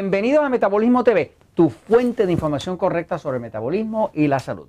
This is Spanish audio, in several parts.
Bienvenidos a Metabolismo TV, tu fuente de información correcta sobre el metabolismo y la salud.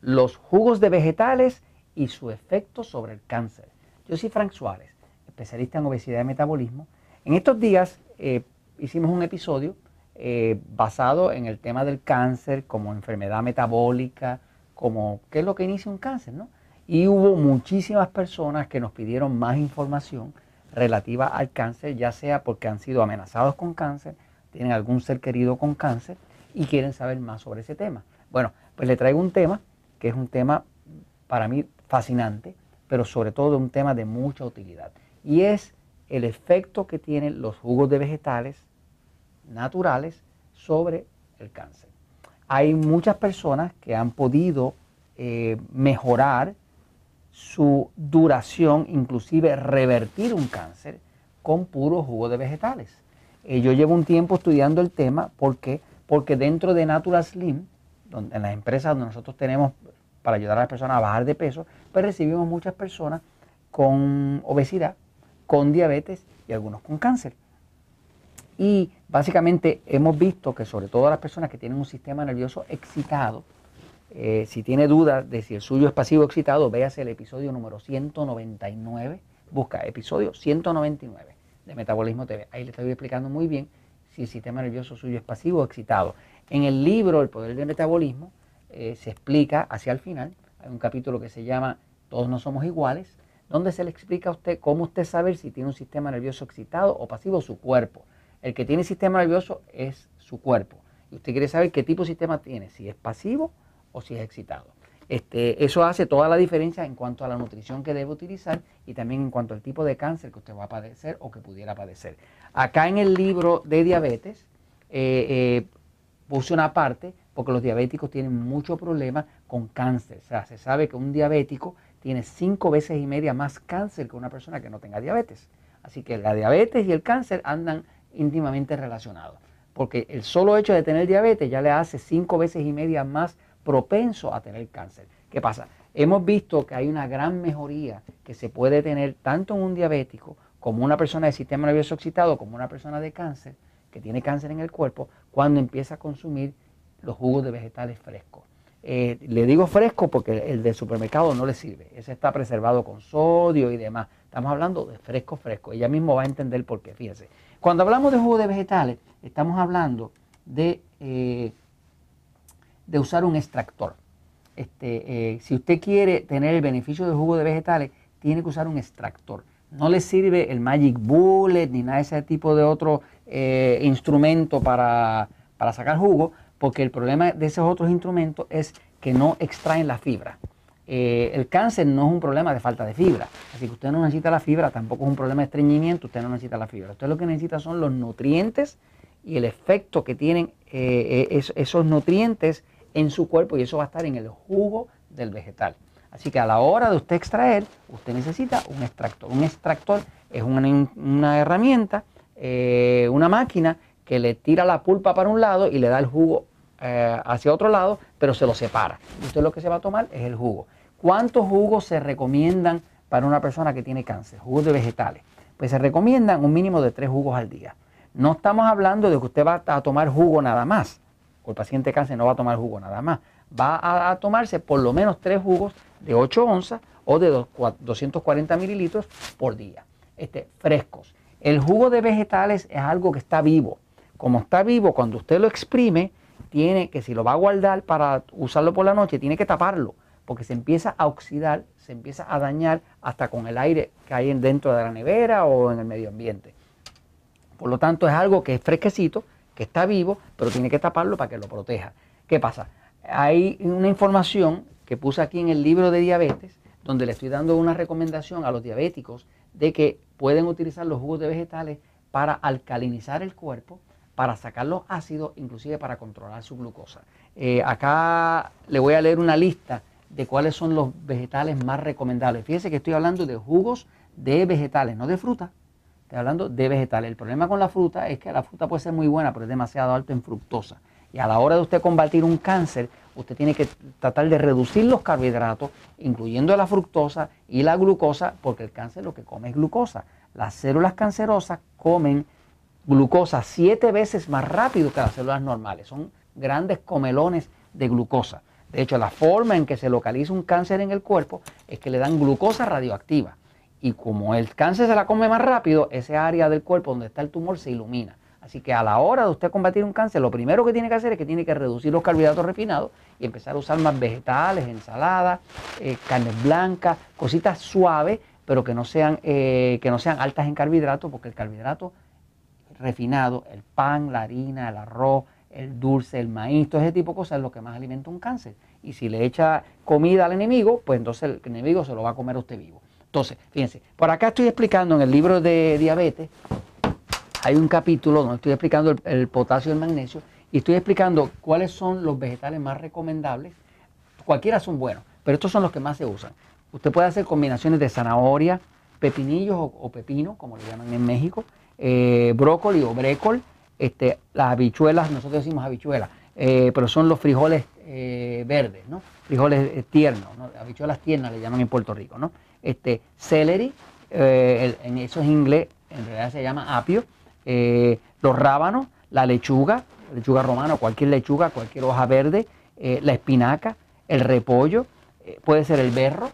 Los jugos de vegetales y su efecto sobre el cáncer. Yo soy Frank Suárez, especialista en obesidad y metabolismo. En estos días eh, hicimos un episodio eh, basado en el tema del cáncer como enfermedad metabólica, como qué es lo que inicia un cáncer, ¿no? Y hubo muchísimas personas que nos pidieron más información relativa al cáncer, ya sea porque han sido amenazados con cáncer, tienen algún ser querido con cáncer y quieren saber más sobre ese tema. Bueno, pues le traigo un tema que es un tema para mí fascinante, pero sobre todo un tema de mucha utilidad. Y es el efecto que tienen los jugos de vegetales naturales sobre el cáncer. Hay muchas personas que han podido eh, mejorar su duración, inclusive revertir un cáncer con puro jugo de vegetales. Eh, yo llevo un tiempo estudiando el tema porque, porque dentro de Natural Slim, en las empresas donde nosotros tenemos para ayudar a las personas a bajar de peso, pues recibimos muchas personas con obesidad, con diabetes y algunos con cáncer. Y básicamente hemos visto que sobre todo las personas que tienen un sistema nervioso excitado, eh, si tiene dudas de si el suyo es pasivo o excitado, véase el episodio número 199, busca episodio 199 de Metabolismo TV. Ahí le estoy explicando muy bien si el sistema nervioso suyo es pasivo o excitado. En el libro El Poder del Metabolismo eh, se explica hacia el final, hay un capítulo que se llama Todos no somos iguales, donde se le explica a usted cómo usted sabe si tiene un sistema nervioso excitado o pasivo su cuerpo. El que tiene sistema nervioso es su cuerpo. Y usted quiere saber qué tipo de sistema tiene, si es pasivo o si es excitado. Este, eso hace toda la diferencia en cuanto a la nutrición que debe utilizar y también en cuanto al tipo de cáncer que usted va a padecer o que pudiera padecer. Acá en el libro de diabetes eh, eh, puse una parte porque los diabéticos tienen mucho problema con cáncer. O sea, se sabe que un diabético tiene cinco veces y media más cáncer que una persona que no tenga diabetes. Así que la diabetes y el cáncer andan íntimamente relacionados. Porque el solo hecho de tener diabetes ya le hace cinco veces y media más propenso a tener cáncer. ¿Qué pasa? Hemos visto que hay una gran mejoría que se puede tener tanto en un diabético como una persona de sistema nervioso excitado, como una persona de cáncer, que tiene cáncer en el cuerpo, cuando empieza a consumir los jugos de vegetales frescos. Eh, le digo fresco porque el del supermercado no le sirve. Ese está preservado con sodio y demás. Estamos hablando de fresco, fresco. Ella mismo va a entender por qué. Fíjense. Cuando hablamos de jugos de vegetales, estamos hablando de eh, de usar un extractor. Este, eh, si usted quiere tener el beneficio del jugo de vegetales, tiene que usar un extractor. No le sirve el Magic Bullet ni nada de ese tipo de otro eh, instrumento para, sacar jugo, porque el problema de esos otros instrumentos es que no extraen la fibra. Eh, el cáncer no es un problema de falta de fibra, así que usted no necesita la fibra, tampoco es un problema de estreñimiento, usted no necesita la fibra. Usted lo que necesita son los nutrientes y el efecto que tienen esos nutrientes en su cuerpo y eso va a estar en el jugo del vegetal. Así que a la hora de usted extraer, usted necesita un extractor. Un extractor es una, herramienta, eh, una máquina que le tira la pulpa para un lado y le da el jugo eh, hacia otro lado, pero se lo separa. Y usted lo que se va a tomar es el jugo. ¿Cuántos jugos se recomiendan para una persona que tiene cáncer? Jugos de vegetales. Pues se recomiendan un mínimo de tres jugos al día. No estamos hablando de que usted va a tomar jugo nada más o el paciente cáncer no va a tomar jugo nada más. Va a, tomarse por lo menos tres jugos de 8 onzas o de 240 mililitros por día, este, frescos. El jugo de vegetales es algo que está vivo. Como está vivo, cuando usted lo exprime, tiene que si lo va a guardar para usarlo por la noche, tiene que taparlo, porque se empieza a oxidar, se empieza a dañar hasta con el aire que hay dentro de la nevera o en el medio ambiente. Por lo tanto, es algo que es fresquecito, que está vivo, pero tiene que taparlo para que lo proteja. ¿Qué pasa? Hay una información que puse aquí en el libro de diabetes, donde le estoy dando una recomendación a los diabéticos de que pueden utilizar los jugos de vegetales para alcalinizar el cuerpo, para sacar los ácidos, inclusive para controlar su glucosa. Eh, acá le voy a leer una lista de cuáles son los vegetales más recomendables. Fíjese que estoy hablando de jugos de vegetales, no de fruta, hablando de vegetales. El problema con la fruta es que la fruta puede ser muy buena, pero es demasiado alto en fructosa. Y a la hora de usted combatir un cáncer, usted tiene que tratar de reducir los carbohidratos, incluyendo la fructosa y la glucosa, porque el cáncer lo que come es glucosa. Las células cancerosas comen glucosa siete veces más rápido que las células normales. Son grandes comelones de glucosa. De hecho, la forma en que se localiza un cáncer en el cuerpo es que le dan glucosa radioactiva. Y como el cáncer se la come más rápido, ese área del cuerpo donde está el tumor se ilumina. Así que a la hora de usted combatir un cáncer, lo primero que tiene que hacer es que tiene que reducir los carbohidratos refinados y empezar a usar más vegetales, ensaladas, eh, carnes blancas, cositas suaves, pero que no, sean, eh, que no sean altas en carbohidratos, porque el carbohidrato refinado, el pan, la harina, el arroz, el dulce, el maíz, todo ese tipo de cosas es lo que más alimenta un cáncer. Y si le echa comida al enemigo, pues entonces el enemigo se lo va a comer usted vivo. Entonces, fíjense, por acá estoy explicando en el libro de diabetes, hay un capítulo donde estoy explicando el, potasio y el magnesio y estoy explicando cuáles son los vegetales más recomendables. Cualquiera son buenos, pero estos son los que más se usan. Usted puede hacer combinaciones de zanahoria, pepinillos o, pepino, como le llaman en México, eh, brócoli o brécol, este, las habichuelas, nosotros decimos habichuelas, eh, pero son los frijoles eh, verdes, ¿no? Frijoles eh, tiernos, habichuelas tiernas le llaman en Puerto Rico, ¿no? Este, celery, en eso es inglés, en realidad se llama apio, los rábanos, la lechuga, lechuga romana, cualquier lechuga, cualquier hoja verde, la espinaca, el repollo, puede ser el berro,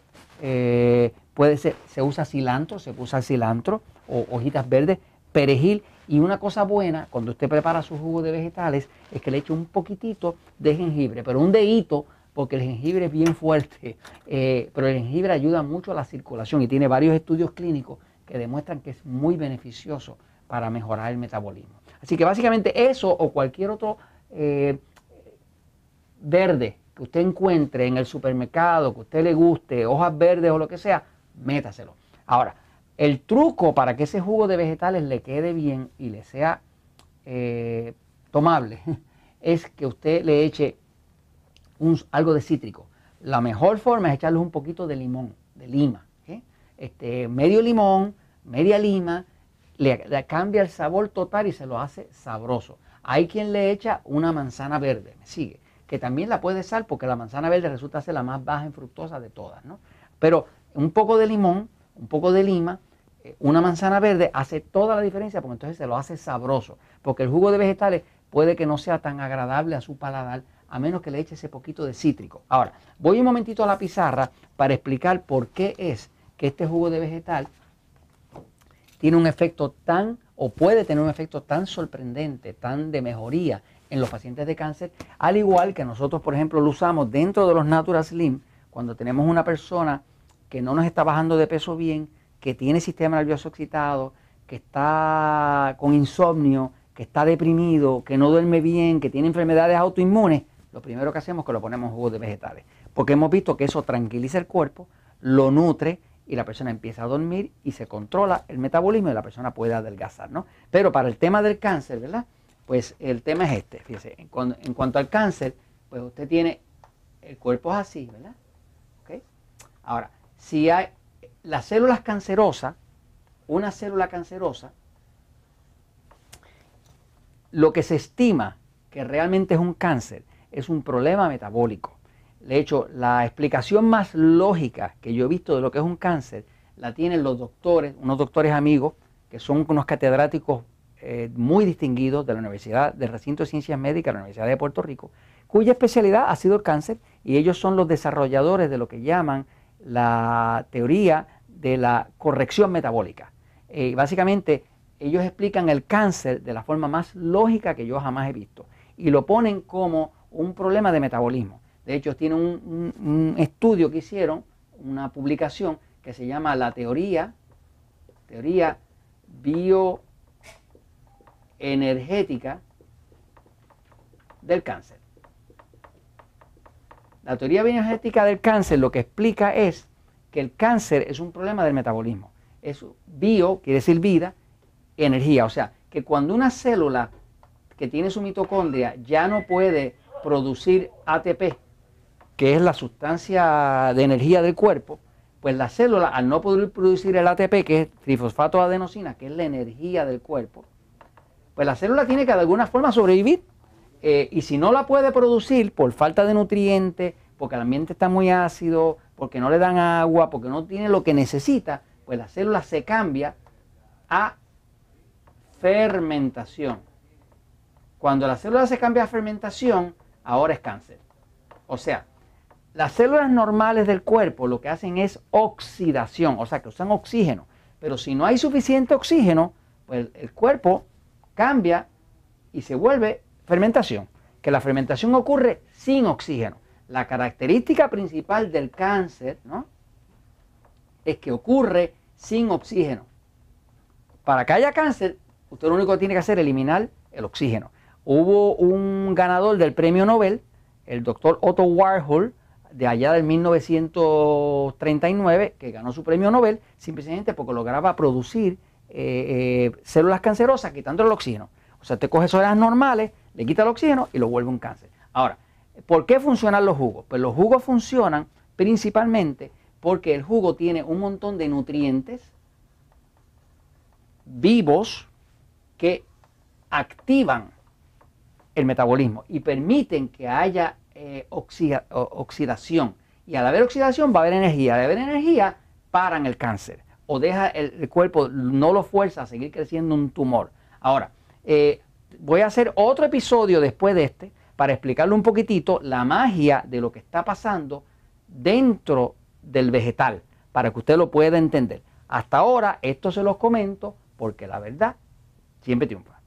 puede ser, se usa cilantro, se usa cilantro o hojitas verdes, perejil y una cosa buena, cuando usted prepara su jugo de vegetales, es que le eche un poquitito de jengibre, pero un dedito, porque el jengibre es bien fuerte, eh, pero el jengibre ayuda mucho a la circulación y tiene varios estudios clínicos que demuestran que es muy beneficioso para mejorar el metabolismo. Así que básicamente eso o cualquier otro eh, verde que usted encuentre en el supermercado, que a usted le guste, hojas verdes o lo que sea, métaselo. Ahora, el truco para que ese jugo de vegetales le quede bien y le sea eh, tomable es que usted le eche algo de cítrico. La mejor forma es echarle un poquito de limón, de lima. Este, medio limón, media lima, le, le, cambia el sabor total y se lo hace sabroso. Hay quien le echa una manzana verde, me sigue, que también la puede sal porque la manzana verde resulta ser la más baja en fructosa de todas. ¿no? Pero un poco de limón, un poco de lima, una manzana verde hace toda la diferencia porque entonces se lo hace sabroso. Porque el jugo de vegetales puede que no sea tan agradable a su paladar a menos que le eche ese poquito de cítrico. Ahora, voy un momentito a la pizarra para explicar por qué es que este jugo de vegetal tiene un efecto tan o puede tener un efecto tan sorprendente, tan de mejoría en los pacientes de cáncer, al igual que nosotros, por ejemplo, lo usamos dentro de los Natural Slim cuando tenemos una persona que no nos está bajando de peso bien, que tiene sistema nervioso excitado, que está con insomnio, que está deprimido, que no duerme bien, que tiene enfermedades autoinmunes, lo primero que hacemos es que lo ponemos en jugos de vegetales. Porque hemos visto que eso tranquiliza el cuerpo, lo nutre y la persona empieza a dormir y se controla el metabolismo y la persona puede adelgazar, ¿no? Pero para el tema del cáncer, ¿verdad? Pues el tema es este, fíjese, en, cuanto al cáncer, pues usted tiene, el cuerpo es así, ¿verdad? ¿Okay? Ahora, si hay, las células cancerosas, una célula cancerosa, lo que se estima que realmente es un cáncer es un problema metabólico. De hecho, la explicación más lógica que yo he visto de lo que es un cáncer la tienen los doctores, unos doctores amigos, que son unos catedráticos eh, muy distinguidos de la Universidad del Recinto de Ciencias Médicas, la Universidad de Puerto Rico, cuya especialidad ha sido el cáncer y ellos son los desarrolladores de lo que llaman la teoría de la corrección metabólica. Eh, básicamente, ellos explican el cáncer de la forma más lógica que yo jamás he visto y lo ponen como un problema de metabolismo. De hecho, tienen un, estudio que hicieron, una publicación que se llama la teoría, teoría bioenergética del cáncer. La teoría bioenergética del cáncer lo que explica es que el cáncer es un problema del metabolismo. Es bio, quiere decir vida, energía. O sea, que cuando una célula que tiene su mitocondria ya no puede producir ATP, que es la sustancia de energía del cuerpo, pues la célula al no poder producir el ATP, que es trifosfato de adenosina, que es la energía del cuerpo, pues la célula tiene que de alguna forma sobrevivir. Eh, y si no la puede producir por falta de nutrientes, porque el ambiente está muy ácido, porque no le dan agua, porque no tiene lo que necesita, pues la célula se cambia a fermentación. Cuando la célula se cambia a fermentación, ahora es cáncer. O sea, las células normales del cuerpo lo que hacen es oxidación, o sea, que usan oxígeno. Pero si no hay suficiente oxígeno, pues el cuerpo cambia y se vuelve fermentación. Que la fermentación ocurre sin oxígeno. La característica principal del cáncer ¿no? es que ocurre sin oxígeno. Para que haya cáncer, usted lo único que tiene que hacer es eliminar el oxígeno. Hubo un ganador del premio Nobel, el doctor Otto Warhol, de allá del 1939, que ganó su premio Nobel simplemente porque lograba producir eh, eh, células cancerosas quitándole el oxígeno. O sea, te coge células normales, le quita el oxígeno y lo vuelve un cáncer. Ahora, ¿por qué funcionan los jugos? Pues los jugos funcionan principalmente porque el jugo tiene un montón de nutrientes vivos que activan el metabolismo y permiten que haya eh, oxidación. Y al haber oxidación va a haber energía. Al haber energía, paran el cáncer o deja el, cuerpo, no lo fuerza a seguir creciendo un tumor. Ahora, eh, voy a hacer otro episodio después de este para explicarle un poquitito la magia de lo que está pasando dentro del vegetal, para que usted lo pueda entender. Hasta ahora esto se los comento porque la verdad siempre triunfa.